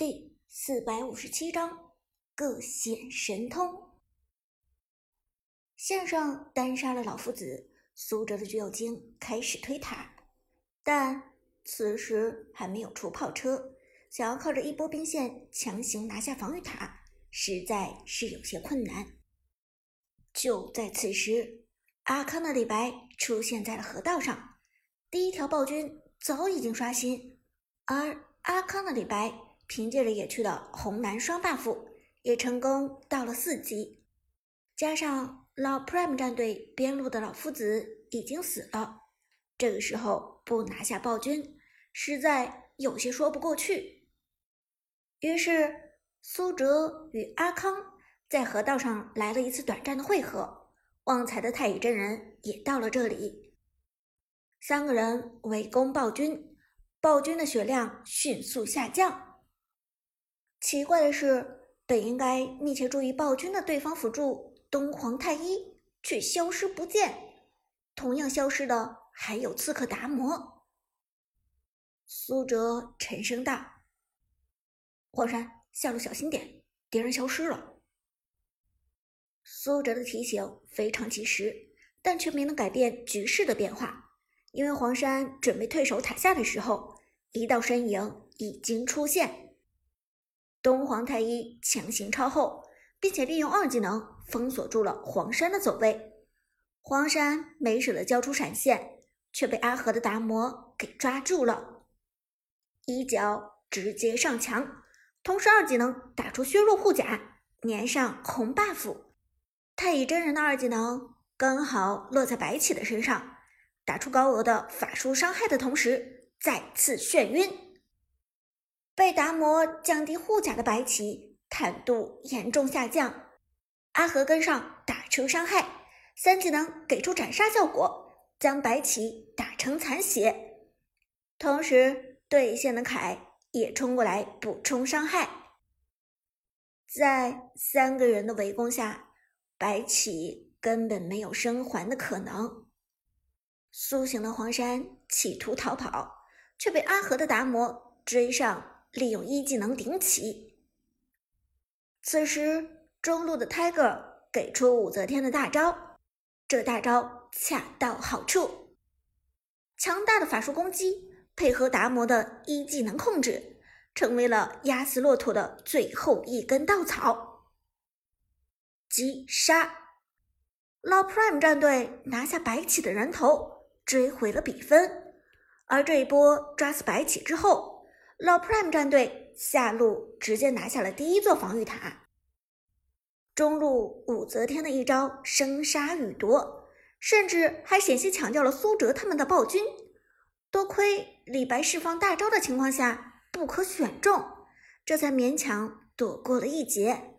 第四百五十七章各显神通。线上单杀了老夫子，苏哲的橘右京开始推塔，但此时还没有出炮车，想要靠着一波兵线强行拿下防御塔，实在是有些困难。就在此时，阿康的李白出现在了河道上，第一条暴君早已经刷新，而阿康的李白凭借着野区的红蓝双 buff，也成功到了四级。加上老 Prime 战队边路的老夫子已经死了，这个时候不拿下暴君，实在有些说不过去。于是苏哲与阿康在河道上来了一次短暂的汇合，旺财的太乙真人也到了这里，三个人围攻暴君。暴君的血量迅速下降。奇怪的是，本应该密切注意暴君的对方辅助东皇太一却消失不见。同样消失的还有刺客达摩。苏哲沉声道：“黄山，下路小心点，敌人消失了。”苏哲的提醒非常及时，但却没能改变局势的变化。因为黄山准备退守塔下的时候，一道身影已经出现。东皇太一强行超后，并且利用二技能封锁住了黄山的走位。黄山没舍得交出闪现，却被阿和的达摩给抓住了，一脚直接上墙，同时二技能打出削弱护甲，粘上红 buff。太乙真人的二技能刚好落在白起的身上。打出高额的法术伤害的同时，再次眩晕。被达摩降低护甲的白起坦度严重下降。阿和跟上打出伤害，三技能给出斩杀效果，将白起打成残血。同时，对线的凯也冲过来补充伤害。在三个人的围攻下，白起根本没有生还的可能。苏醒的黄山企图逃跑，却被阿和的达摩追上，利用一技能顶起。此时中路的 Tiger 给出武则天的大招，这大招恰到好处，强大的法术攻击配合达摩的一技能控制，成为了压死骆驼的最后一根稻草。击杀，老 Prime 战队拿下白起的人头。追回了比分，而这一波抓死白起之后，老 Prime 战队下路直接拿下了第一座防御塔。中路武则天的一招生杀予夺，甚至还险些抢掉了苏哲他们的暴君。多亏李白释放大招的情况下不可选中，这才勉强躲过了一劫。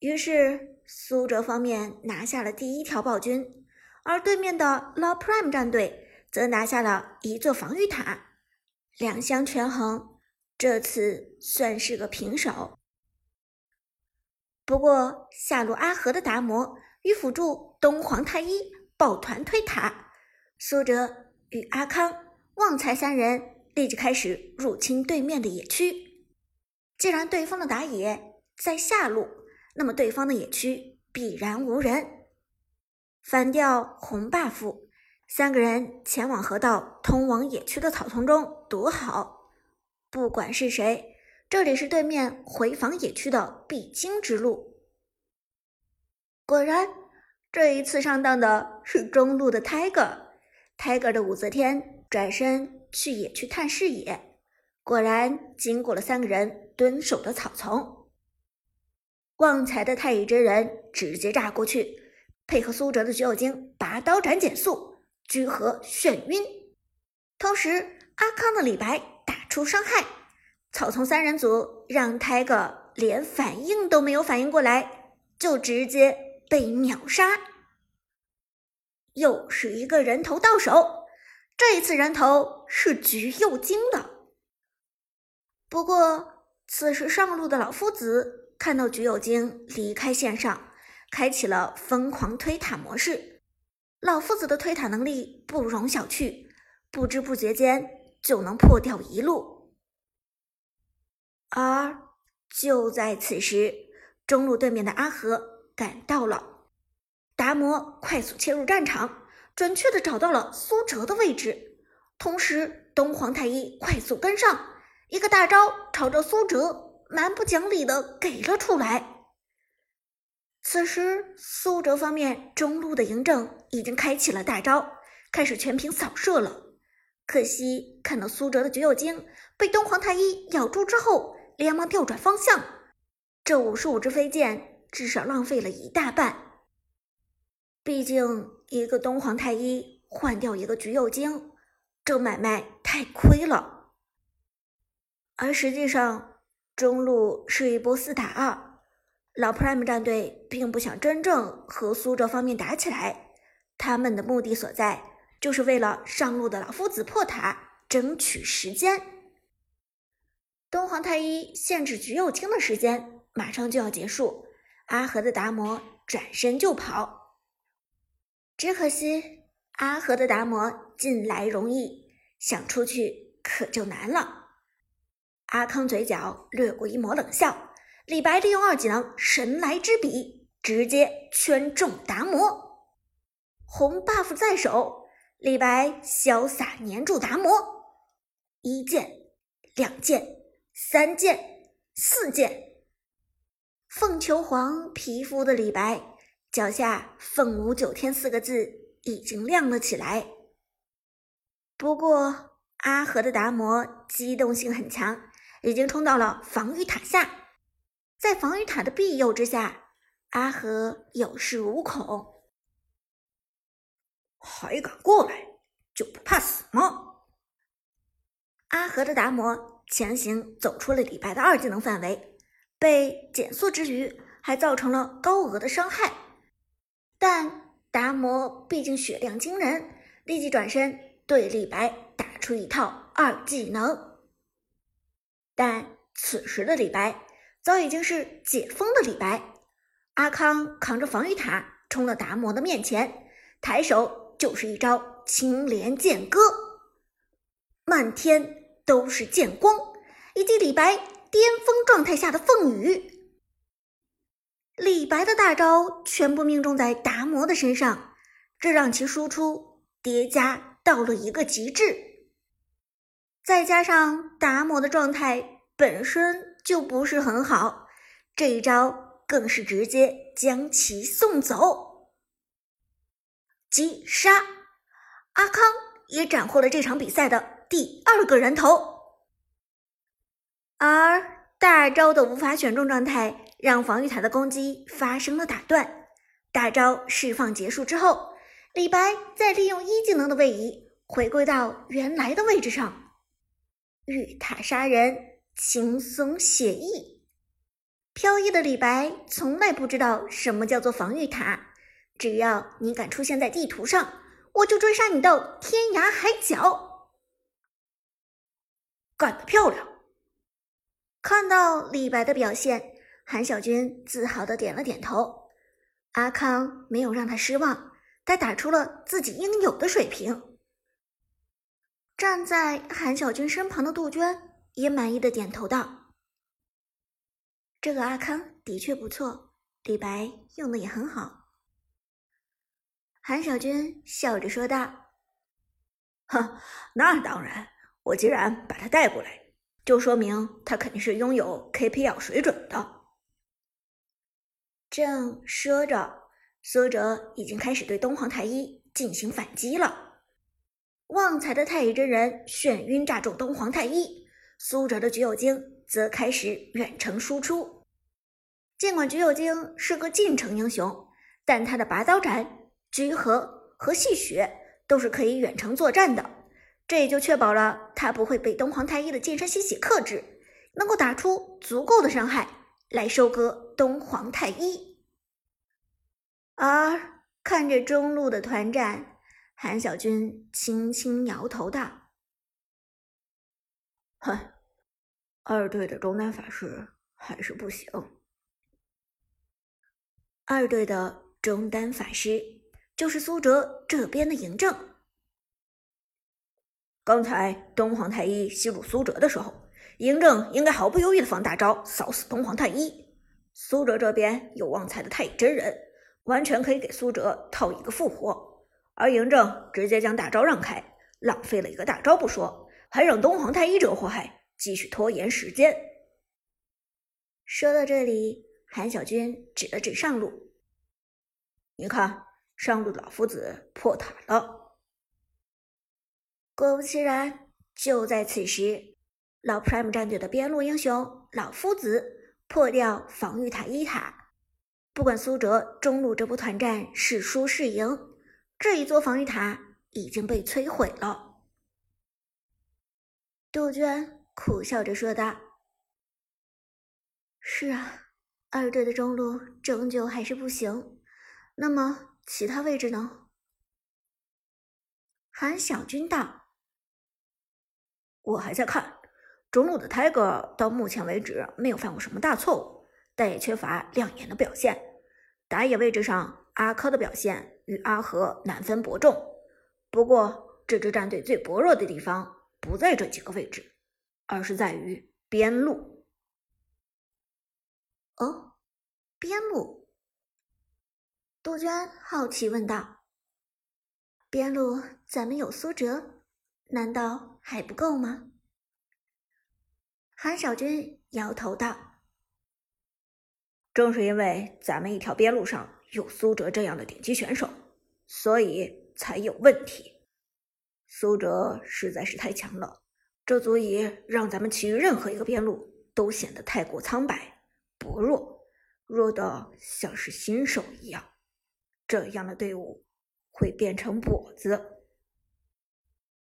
于是苏哲方面拿下了第一条暴君。而对面的 Law Prime 战队则拿下了一座防御塔，两相权衡，这次算是个平手。不过下路阿和的达摩与辅助东皇太一抱团推塔，苏哲与阿康、旺财三人立即开始入侵对面的野区。既然对方的打野在下路，那么对方的野区必然无人。反掉红 buff，三个人前往河道通往野区的草丛中躲好。不管是谁，这里是对面回防野区的必经之路。果然，这一次上当的是中路的 Tiger。Tiger 的武则天转身去野区探视野，果然经过了三个人蹲守的草丛。旺财的太乙真人直接炸过去。配合苏哲的橘右京拔刀斩减速，居合眩晕。同时，阿康的李白打出伤害，草丛三人组让泰戈连反应都没有反应过来，就直接被秒杀。又是一个人头到手，这一次人头是橘右京的。不过，此时上路的老夫子看到橘右京离开线上。开启了疯狂推塔模式，老夫子的推塔能力不容小觑，不知不觉间就能破掉一路。而就在此时，中路对面的阿和赶到了，达摩快速切入战场，准确的找到了苏哲的位置，同时东皇太一快速跟上，一个大招朝着苏哲蛮不讲理的给了出来。此时苏哲方面中路的嬴政已经开启了大招，开始全屏扫射了，可惜看到苏哲的橘右京被东皇太一咬住之后，连忙调转方向。这五十五支飞剑至少浪费了一大半，毕竟一个东皇太一换掉一个橘右京，这买卖太亏了。而实际上，中路是一波四打二，老 Prime 战队并不想真正和苏哲方面打起来，他们的目的所在，就是为了上路的老夫子破塔争取时间。东皇太一限制橘右京的时间。马上就要结束，阿和的达摩转身就跑，只可惜阿和的达摩进来容易，想出去可就难了。阿康嘴角掠过一抹冷笑，李白利用二技能神来之笔，直接圈中达摩，红 buff 在手，李白潇洒粘住达摩，一剑、两剑、三剑、四剑。凤求凰皮肤的李白脚下“凤舞九天”四个字已经亮了起来。不过阿和的达摩机动性很强，已经冲到了防御塔下，在防御塔的庇佑之下，阿和有恃无恐。还敢过来，就不怕死吗？阿和的达摩强行走出了李白的二技能范围。被减速之余，还造成了高额的伤害。但达摩毕竟血量惊人，立即转身对李白打出一套二技能。但此时的李白早已经是解封的李白。阿康扛着防御塔冲到达摩的面前，抬手就是一招青莲剑歌，漫天都是剑光，以及李白。巅峰状态下的凤羽，李白的大招全部命中在达摩的身上，这让其输出叠加到了一个极致。再加上达摩的状态本身就不是很好，这一招更是直接将其送走。击杀阿康也斩获了这场比赛的第二个人头。而大招的无法选中状态，让防御塔的攻击发生了打断。大招释放结束之后，李白再利用一技能的位移，回归到原来的位置上。御塔杀人，轻松写意。飘逸的李白从来不知道什么叫做防御塔，只要你敢出现在地图上，我就追杀你到天涯海角。干得漂亮！看到李白的表现，韩小军自豪的点了点头。阿康没有让他失望，他打出了自己应有的水平。站在韩小军身旁的杜鹃也满意的点头道：“这个阿康的确不错，李白用的也很好。”韩小军笑着说道：“哼，那当然，我既然把他带过来。”就说明他肯定是拥有 KPL 水准的。正说着，苏哲已经开始对东皇太一进行反击了。旺财的太乙真人眩晕炸中东皇太一，苏哲的橘右京则开始远程输出。尽管橘右京是个近程英雄，但他的拔刀斩、居合和戏血都是可以远程作战的。这也就确保了他不会被东皇太一的近身吸血克制，能够打出足够的伤害来收割东皇太一。而看着中路的团战，韩小军轻轻摇头道：“哼，二队的中单法师还是不行。二队的中单法师就是苏哲这边的嬴政。”刚才东皇太一吸入苏哲的时候，嬴政应该毫不犹豫的放大招，扫死东皇太一。苏哲这边有旺财的太乙真人，完全可以给苏哲套一个复活。而嬴政直接将大招让开，浪费了一个大招不说，还让东皇太一这祸害继续拖延时间。说到这里，韩小军指了指上路：“你看，上路老夫子破塔了。”果不其然，就在此时，老 Prime 战队的边路英雄老夫子破掉防御塔一塔。不管苏哲中路这波团战是输是赢，这一座防御塔已经被摧毁了。杜鹃苦笑着说道：“是啊，二队的中路终究还是不行。那么其他位置呢？”韩小军道。我还在看中路的 Tiger，到目前为止没有犯过什么大错误，但也缺乏亮眼的表现。打野位置上，阿珂的表现与阿和难分伯仲。不过，这支战队最薄弱的地方不在这几个位置，而是在于边路。哦，边路？杜鹃好奇问道：“边路咱们有苏哲？”难道还不够吗？韩小军摇头道：“正是因为咱们一条边路上有苏哲这样的顶级选手，所以才有问题。苏哲实在是太强了，这足以让咱们其余任何一个边路都显得太过苍白、薄弱，弱的像是新手一样。这样的队伍会变成跛子。”